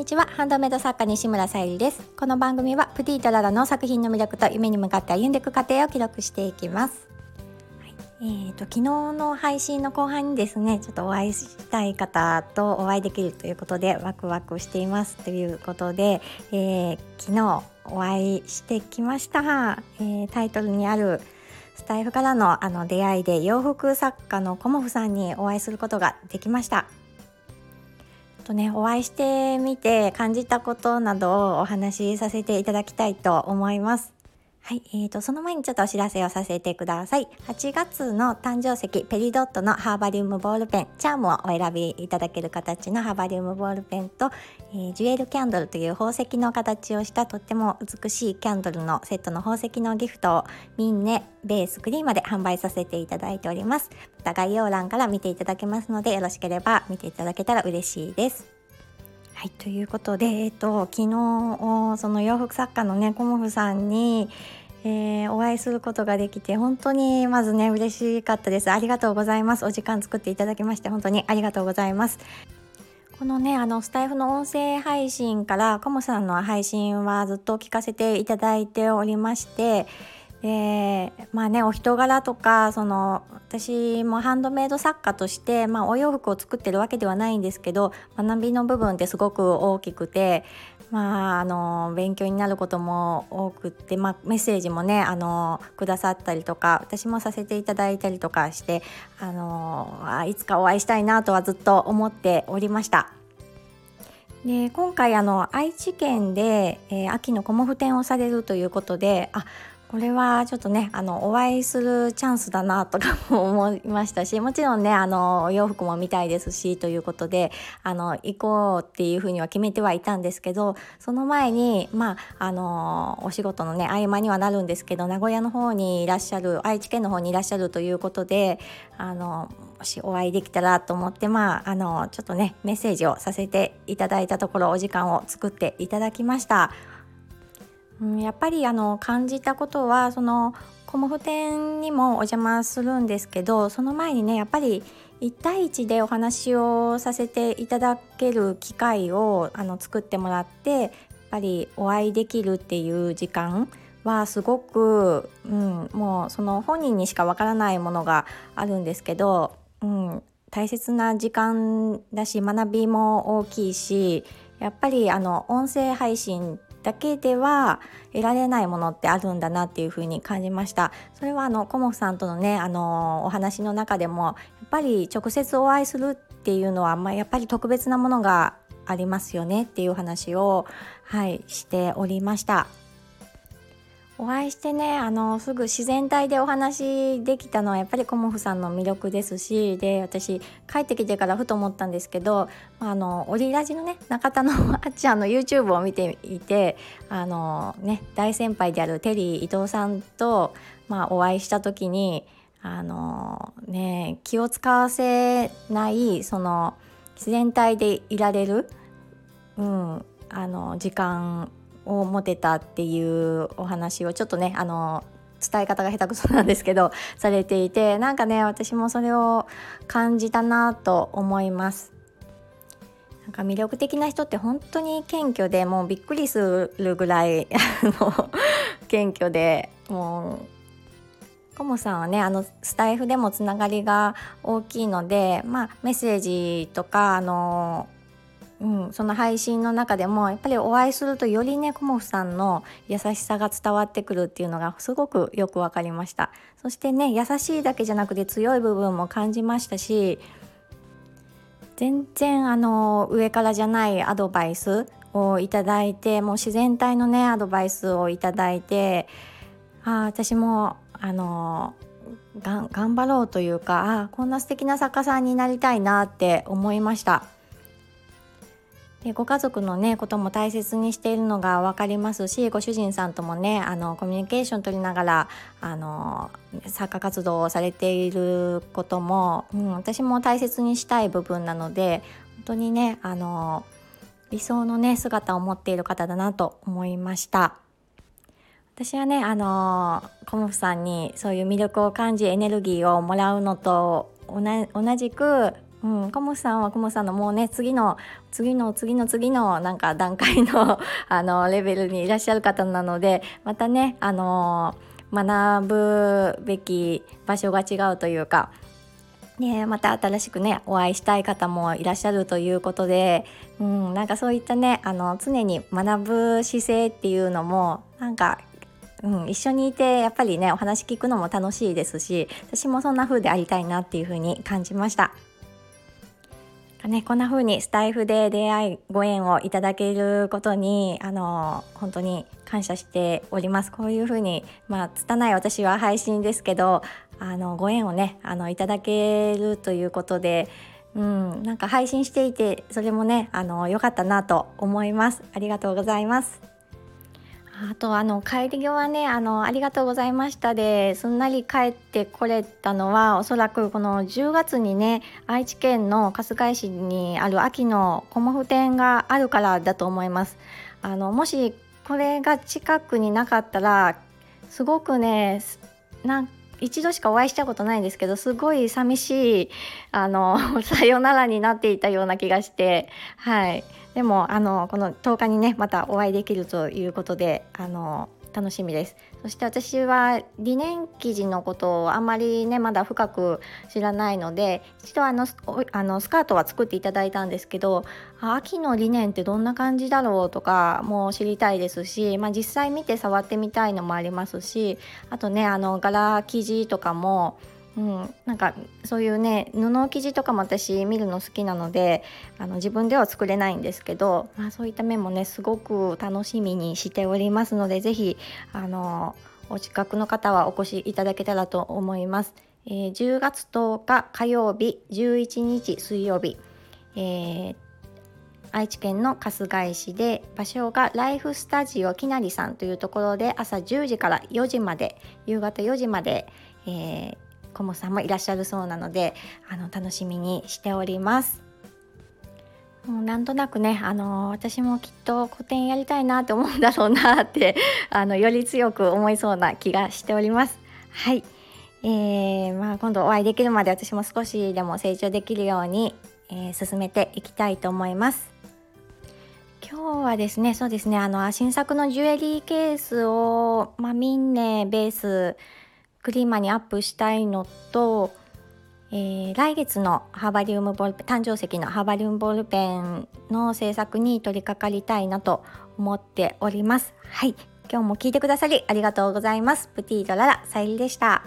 にちは。ハンドメイド作家西村さゆりです。この番組はプティとララの作品の魅力と夢に向かって歩んでいく過程を記録していきます。えーと、昨日の配信の後半にですねちょっとお会いしたい方とお会いできるということでワクワクしていますということで、えー、昨日お会いしてきました、えー、タイトルにあるスタイフからのあの出会いで洋服作家のコモフさんにお会いすることができました。とねお会いしてみて感じたことなどをお話しさせていただきたいと思います。はい、えーと、その前にちょっとお知らせをさせてください。8月の誕生石ペリドットのハーバリウムボールペン、チャームをお選びいただける形のハーバリウムボールペンと、えー、ジュエルキャンドルという宝石の形をしたとっても美しいキャンドルのセットの宝石のギフトをミンネ、ベース、クリーまで販売させていただいております。また概要欄から見ていただけますので、よろしければ見ていただけたら嬉しいです。はい、ということで、えっと、昨日その洋服作家のねコモフさんに、えー、お会いすることができて本当にまずね嬉しかったです。ありがとうございます。お時間作っていただきまして本当にありがとうございます。このねあのスタイフの音声配信からコモさんの配信はずっと聞かせていただいておりましてでまあねお人柄とかその私もハンドメイド作家として、まあ、お洋服を作ってるわけではないんですけど学びの部分ってすごく大きくてまあ、あの勉強になることも多くって、まあ、メッセージもねあのくださったりとか私もさせていただいたりとかしてあのいつかお会いしたいなとはずっと思っておりました。で今回あの愛知県で、えー、秋のコモフ展をされるということであこれはちょっとねあのお会いするチャンスだなとかも思いましたし もちろんねあのお洋服も見たいですしということであの行こうっていうふうには決めてはいたんですけどその前にまああのお仕事のね合間にはなるんですけど名古屋の方にいらっしゃる愛知県の方にいらっしゃるということであのもしお会いできたらと思ってまああのちょっとねメッセージをさせていただいたところお時間を作っていただきました。うん、やっぱりあの感じたことはそのコモフ展にもお邪魔するんですけどその前にねやっぱり1対1でお話をさせていただける機会をあの作ってもらってやっぱりお会いできるっていう時間はすごく、うん、もうその本人にしかわからないものがあるんですけど、うん、大切な時間だし学びも大きいしやっぱりあの音声配信だけでは得られないものってあるんだなっていうふうに感じました。それはあのコモフさんとのねあのお話の中でもやっぱり直接お会いするっていうのは、まあ、やっぱり特別なものがありますよねっていう話をはいしておりました。お会いしてねあのすぐ自然体でお話できたのはやっぱりコモフさんの魅力ですしで私帰ってきてからふと思ったんですけどあのオリラジのね中田のあっちゃんの YouTube を見ていてあの、ね、大先輩であるテリー伊藤さんと、まあ、お会いした時にあの、ね、気を使わせないその自然体でいられる、うん、あの時間を持てたっていうお話をちょっとねあの伝え方が下手くそなんですけど されていてなんかね私もそれを感じたなと思います。なんか魅力的な人って本当に謙虚でもうびっくりするぐらい 謙虚でもうコモさんはねあのスタイフでもつながりが大きいので、まあ、メッセージとかあのうん、その配信の中でもやっぱりお会いするとよりねコモフさんの優しさが伝わってくるっていうのがすごくよく分かりましたそしてね優しいだけじゃなくて強い部分も感じましたし全然あの上からじゃないアドバイスをいただいてもう自然体のねアドバイスをいただいてあ私もあの頑張ろうというかあこんな素敵な作家さんになりたいなって思いました。でご家族のねことも大切にしているのが分かりますしご主人さんともねあのコミュニケーション取りながらあの作家活動をされていることも、うん、私も大切にしたい部分なので本当にねあの理想のね姿を持っている方だなと思いました。私はねあのコモフさんにそういう魅力を感じエネルギーをもらうのと同じくうん、コモさんはコモさんのもうね次の次の次の次のなんか段階の あのレベルにいらっしゃる方なのでまたねあの学ぶべき場所が違うというかね、また新しくねお会いしたい方もいらっしゃるということで、うん、なんかそういったねあの常に学ぶ姿勢っていうのもなんか、うん、一緒にいてやっぱりねお話聞くのも楽しいですし私もそんな風でありたいなっていう風に感じました。ね、こんな風にスタイフで出会いご縁をいただけることにあの本当に感謝しております。こういう風にまあ拙い私は配信ですけどあのご縁をねあのいただけるということでうん、なんか配信していてそれもねあの良かったなと思います。ありがとうございます。あとあの帰り際ねあのありがとうございましたですんなり帰ってこれたのはおそらくこの10月にね愛知県の春日井市にある秋のコモフ展があるからだと思います。あのもしこれが近くになかったらすごくねなん一度しかお会いしたことないんですけどすごい寂しいあの さよならになっていたような気がしてはい。でもあのこの10日にねまたお会いできるということであの楽しみです。そして私はリネン生地のことをあまりねまだ深く知らないので一度あのあのスカートは作っていただいたんですけど秋のリネンってどんな感じだろうとかも知りたいですし、まあ、実際見て触ってみたいのもありますしあとねあの柄生地とかもうん、なんかそういうね布生地とかも私見るの好きなのであの自分では作れないんですけど、まあ、そういった面もねすごく楽しみにしておりますので是非あのお近くの方はお越しいただけたらと思います。えー、10月10日火曜日11日水曜日、えー、愛知県の春日井市で場所がライフスタジオきなりさんというところで朝10時から4時まで夕方4時まで、えーコモさんもいらっしゃるそうなのであの楽しみにしております。もうなんとなくね、あの私もきっと個展やりたいなって思うんだろうなって あのより強く思いそうな気がしております。はい、えー、まあ、今度お会いできるまで私も少しでも成長できるように、えー、進めていきたいと思います。今日はですね、そうですね、あの新作のジュエリーケースを、まあ、ミンネベースクリーマにアップしたいのと、えー、来月のハーバリウムボールペン誕生石のハーバリウムボールペンの制作に取り掛かりたいなと思っております。はい。今日も聞いてくださりありがとうございます。プティードララさゆりでした。